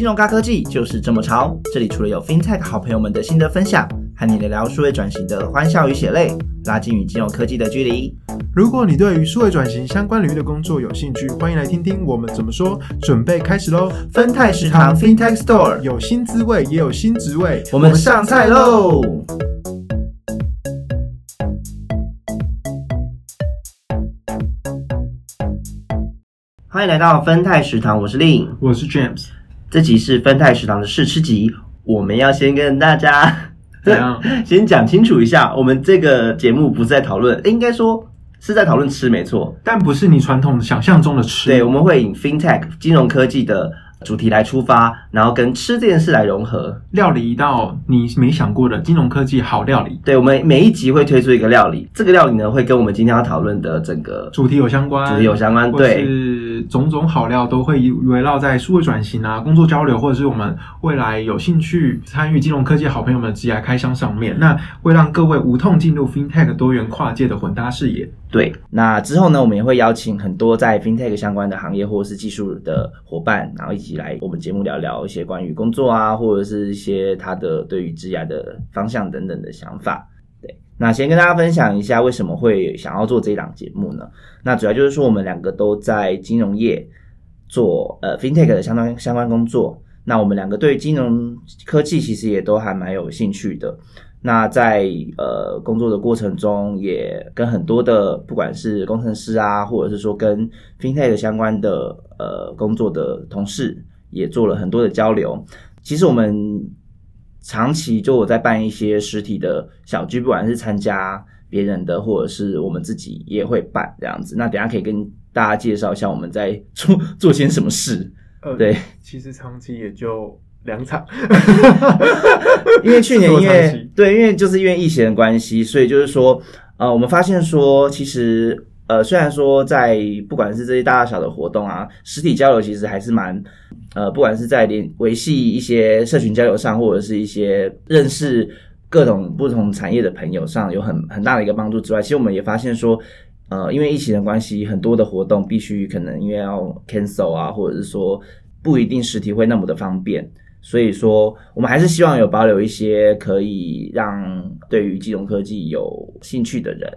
金融高科技就是这么潮。这里除了有 FinTech 好朋友们的心得分享，和你聊聊数位转型的欢笑与血泪，拉近与金融科技的距离。如果你对于数位转型相关领域的工作有兴趣，欢迎来听听我们怎么说。准备开始喽！分泰食堂 FinTech Store 有新滋味，也有新职位，我们上菜喽！欢迎来到分泰食堂，我是令，我是 James。这集是分泰食堂的试吃集，我们要先跟大家 怎样？先讲清楚一下，我们这个节目不是在讨论，应该说是在讨论吃，没错。但不是你传统想象中的吃。对，我们会以 FinTech 金融科技的主题来出发，然后跟吃这件事来融合。料理一道你没想过的金融科技好料理，对，我们每一集会推出一个料理，这个料理呢会跟我们今天要讨论的整个主题有相关，主题有相关，或种种好料都会围绕在数位转型啊、工作交流，或者是我们未来有兴趣参与金融科技好朋友们的职业开箱上面，那会让各位无痛进入 FinTech 多元跨界的混搭视野。对，那之后呢，我们也会邀请很多在 FinTech 相关的行业或者是技术的伙伴，然后一起来我们节目聊聊一些关于工作啊，或者是一些他的对于职业的方向等等的想法。那先跟大家分享一下为什么会想要做这一档节目呢？那主要就是说我们两个都在金融业做呃 FinTech 的相关相关工作，那我们两个对金融科技其实也都还蛮有兴趣的。那在呃工作的过程中，也跟很多的不管是工程师啊，或者是说跟 FinTech 相关的呃工作的同事，也做了很多的交流。其实我们长期就我在办一些实体的小聚，不管是参加别人的，或者是我们自己也会办这样子。那等下可以跟大家介绍一下我们在做做些什么事。呃对，其实长期也就两场，因为去年因为 对，因为就是因为疫情的关系，所以就是说，呃，我们发现说，其实呃，虽然说在不管是这些大大小的活动啊，实体交流其实还是蛮呃，不管是在联维系一些社群交流上，或者是一些认识各种不同产业的朋友上，有很很大的一个帮助之外，其实我们也发现说。呃，因为疫情的关系，很多的活动必须可能因为要 cancel 啊，或者是说不一定实体会那么的方便，所以说我们还是希望有保留一些可以让对于金融科技有兴趣的人，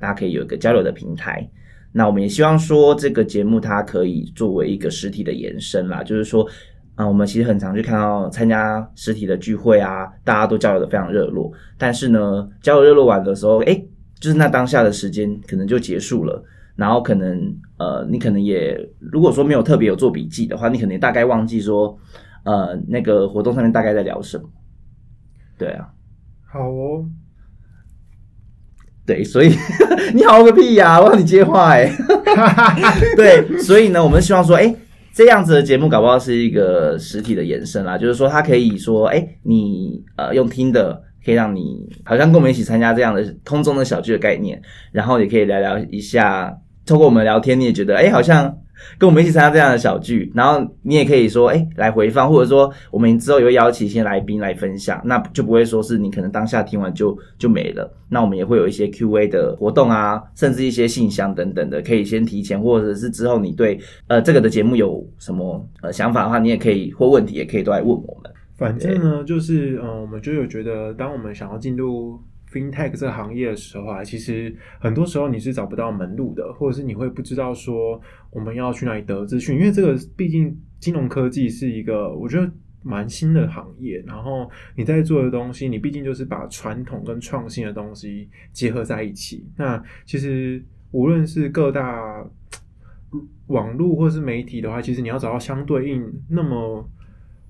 大家可以有一个交流的平台。那我们也希望说这个节目它可以作为一个实体的延伸啦，就是说，啊、我们其实很常去看到参加实体的聚会啊，大家都交流的非常热络，但是呢，交流热络完的时候，诶，就是那当下的时间可能就结束了。然后可能呃，你可能也如果说没有特别有做笔记的话，你可能也大概忘记说呃那个活动上面大概在聊什么。对啊，好哦。对，所以 你好个屁呀、我让你接话哎、对，所以呢，我们希望说，哎，这样子的节目搞不好是一个实体的延伸啦，就是说它可以说，哎，你呃用听的。可以让你好像跟我们一起参加这样的通中的小聚的概念，然后也可以聊聊一下，透过我们聊天，你也觉得哎，好像跟我们一起参加这样的小聚，然后你也可以说哎来回放，或者说我们之后也会邀请一些来宾来分享，那就不会说是你可能当下听完就就没了。那我们也会有一些 Q&A 的活动啊，甚至一些信箱等等的，可以先提前，或者是之后你对呃这个的节目有什么呃想法的话，你也可以或问题也可以都来问我们。反正呢，就是嗯，我们就有觉得，当我们想要进入 FinTech 这个行业的时候啊，其实很多时候你是找不到门路的，或者是你会不知道说我们要去哪里得资讯，因为这个毕竟金融科技是一个我觉得蛮新的行业，然后你在做的东西，你毕竟就是把传统跟创新的东西结合在一起。那其实无论是各大网络或是媒体的话，其实你要找到相对应那么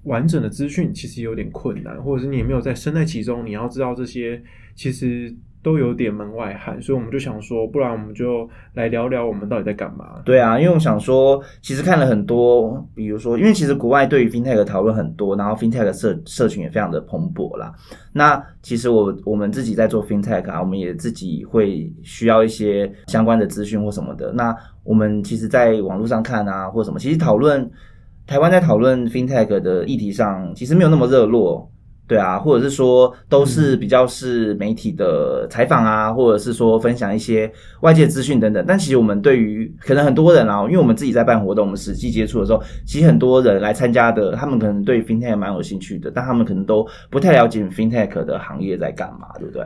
完整的资讯，其实有点困难，或者是你也没有在身在其中，你要知道这些其实都有点门外汉，所以我们就想说，不然我们就来聊聊我们到底在干嘛。对啊，因为我想说，其实看了很多，比如说，因为其实国外对于 FinTech 的讨论很多，然后 FinTech 社社群也非常的蓬勃啦。那其实我我们自己在做 FinTech 啊，我们也自己会需要一些相关的资讯或什么的。那我们其实，在网络上看啊，或什么，其实讨论台湾在讨论 FinTech 的议题上，其实没有那么热络。对啊，或者是说都是比较是媒体的采访啊，或者是说分享一些外界资讯等等。但其实我们对于可能很多人啊，因为我们自己在办活动，我们实际接触的时候，其实很多人来参加的，他们可能对 fintech 蛮有兴趣的，但他们可能都不太了解 fintech 的行业在干嘛，对不对？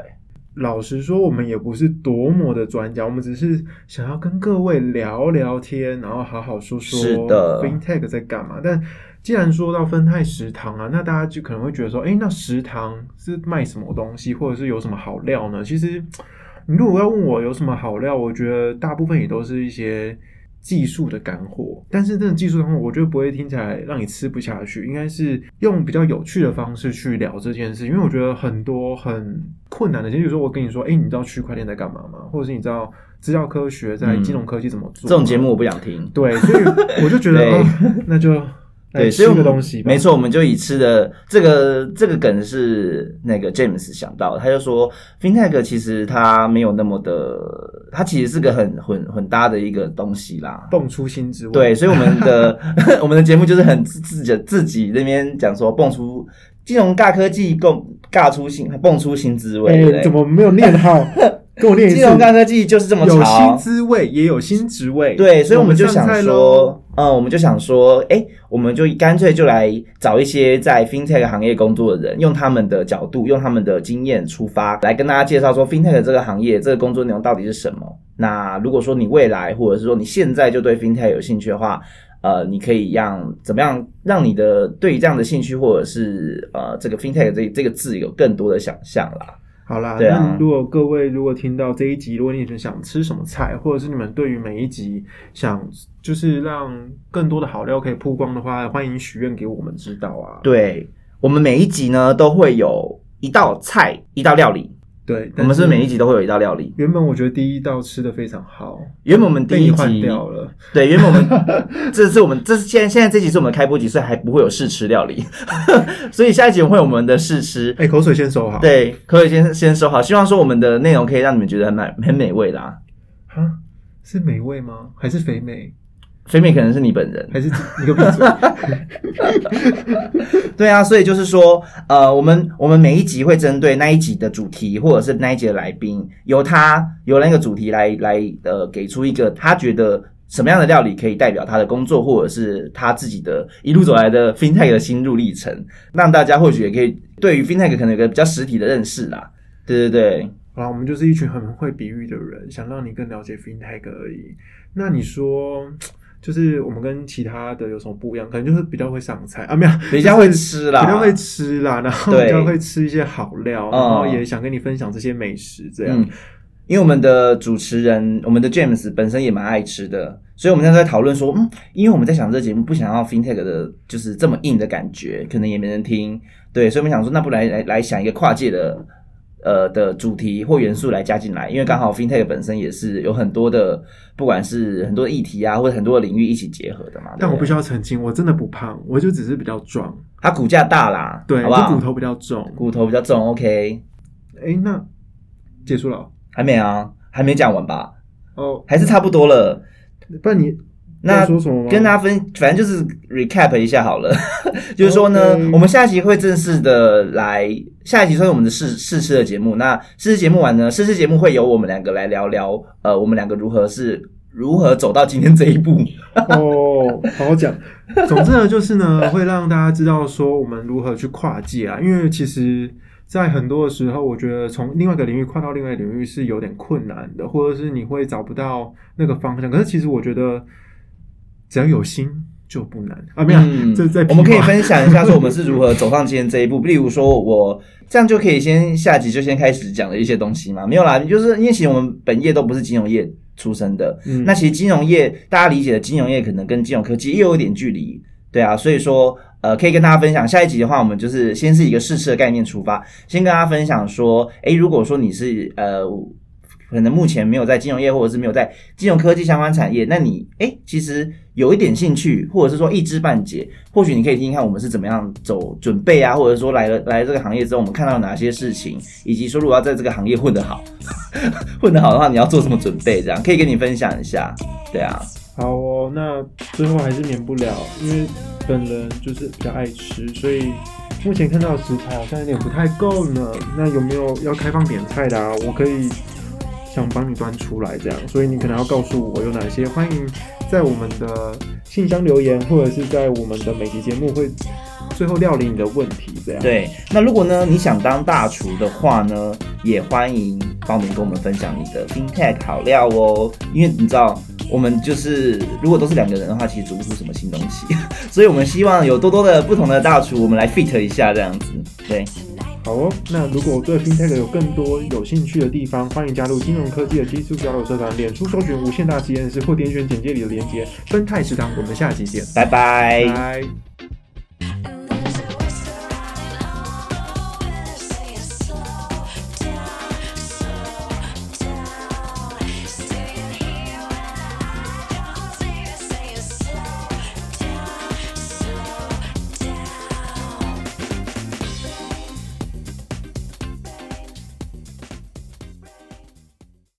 老实说，我们也不是多么的专家，我们只是想要跟各位聊聊天，然后好好说说是的 FinTech 在干嘛。但既然说到分泰食堂啊，那大家就可能会觉得说，哎，那食堂是卖什么东西，或者是有什么好料呢？其实，你如果要问我有什么好料，我觉得大部分也都是一些。技术的干货，但是这种技术干货，我觉得不会听起来让你吃不下去，应该是用比较有趣的方式去聊这件事。因为我觉得很多很困难的，就比如说我跟你说，哎，你知道区块链在干嘛吗？或者是你知道资料科学在金融科技怎么做？这种节目我不想听。对，所以我就觉得，那就。对，所以我们没错，我们就以吃的这个这个梗是那个 James 想到，他就说 FinTech 其实它没有那么的，它其实是个很混混搭的一个东西啦，蹦出新滋味。对，所以我们的 我们的节目就是很自己自己那边讲说蹦出金融尬科技，共尬出新，蹦出新滋味。怎么没有念好？跟我念一次。金融尬科技就是这么有新滋味，也有新职位。对，所以我们就想说，嗯，我们就想说，哎，我们就干脆就来找一些在 FinTech 行业工作的人，用他们的角度，用他们的经验出发，来跟大家介绍说 FinTech 这个行业，这个工作内容到底是什么。那如果说你未来，或者是说你现在就对 FinTech 有兴趣的话，呃，你可以让怎么样让你的对于这样的兴趣，或者是呃这个 FinTech 这这个字有更多的想象啦。好啦，那如果各位如果听到这一集，如果你们想吃什么菜，或者是你们对于每一集想就是让更多的好料可以曝光的话，欢迎许愿给我们知道啊。对，我们每一集呢都会有一道菜，一道料理。对，我们是每一集都会有一道料理。原本我觉得第一道吃的非常好，原本我们第一集掉了。对，原本我们 这是我们这是现在现在这集是我们的开播集，所以还不会有试吃料理，所以下一集会有我们的试吃。哎，口水先收好。对，口水先先收好。希望说我们的内容可以让你们觉得很美很美味的啊。啊，是美味吗？还是肥美？肥美可能是你本人，还是 你个闭嘴？对啊，所以就是说，呃，我们我们每一集会针对那一集的主题，或者是那一集的来宾，由他由那个主题来来呃，给出一个他觉得什么样的料理可以代表他的工作，或者是他自己的一路走来的 FinTech 的心路历程，让大家或许也可以对于 FinTech 可能有个比较实体的认识啦。对对对，啊，我们就是一群很会比喻的人，想让你更了解 FinTech 而已。那你说？就是我们跟其他的有什么不一样？可能就是比较会上菜啊，没有 比较会吃啦，比较会吃啦，然后比较会吃一些好料，然后也想跟你分享这些美食。这样，因为我们的主持人，我们的 James 本身也蛮爱吃的，所以我们现在在讨论说，嗯，因为我们在想这个节目不想要 FinTech 的，就是这么硬的感觉，可能也没人听，对，所以我们想说，那不来来来想一个跨界的。呃的主题或元素来加进来，因为刚好 FinTech 本身也是有很多的，不管是很多议题啊，或者很多的领域一起结合的嘛。但我必须要澄清，我真的不胖，我就只是比较壮。他骨架大啦，对，好不好？骨头比较重，骨头比较重。OK，哎，那结束了？还没啊？还没讲完吧？哦，还是差不多了。不然你。那？跟大家分，反正就是 recap 一下好了。就是说呢，我们下一集会正式的来，下一集算是我们的试试吃的节目。那试吃节目完呢，试吃节目会由我们两个来聊聊，呃，我们两个如何是如何走到今天这一步。哦，好好讲。总之呢，就是呢，会让大家知道说我们如何去跨界啊。因为其实，在很多的时候，我觉得从另外一个领域跨到另外一个领域是有点困难的，或者是你会找不到那个方向。可是其实我觉得。只要有心就不难啊！没有，这在我们可以分享一下，说我们是如何走上今天这一步。例如说，我这样就可以先下集就先开始讲的一些东西嘛？没有啦，就是因为其实我们本业都不是金融业出身的，那其实金融业大家理解的金融业可能跟金融科技又有一点距离，对啊，所以说呃，可以跟大家分享下一集的话，我们就是先是一个试吃的概念出发，先跟大家分享说，诶，如果说你是呃。可能目前没有在金融业，或者是没有在金融科技相关产业，那你哎，其实有一点兴趣，或者是说一知半解，或许你可以听听看我们是怎么样走准备啊，或者说来了来这个行业之后，我们看到哪些事情，以及说如果要在这个行业混得好，混得好的话，你要做什么准备？这样可以跟你分享一下，对啊。好哦，那最后还是免不了，因为本人就是比较爱吃，所以。目前看到的食材好像有点不太够呢，那有没有要开放点菜的啊？我可以想帮你端出来这样，所以你可能要告诉我有哪些，欢迎在我们的信箱留言，或者是在我们的每集节目会最后料理你的问题这样。对，那如果呢你想当大厨的话呢，也欢迎报名跟我们分享你的 FinTech 好料哦，因为你知道。我们就是如果都是两个人的话，其实煮不出什么新东西，所以我们希望有多多的不同的大厨，我们来 fit 一下这样子。对，好哦。那如果对 FinTech 有更多有兴趣的地方，欢迎加入金融科技的技术交流社团，脸书搜寻无限大实验室或点选简介里的连接。分泰食堂，我们下期见，拜拜。拜。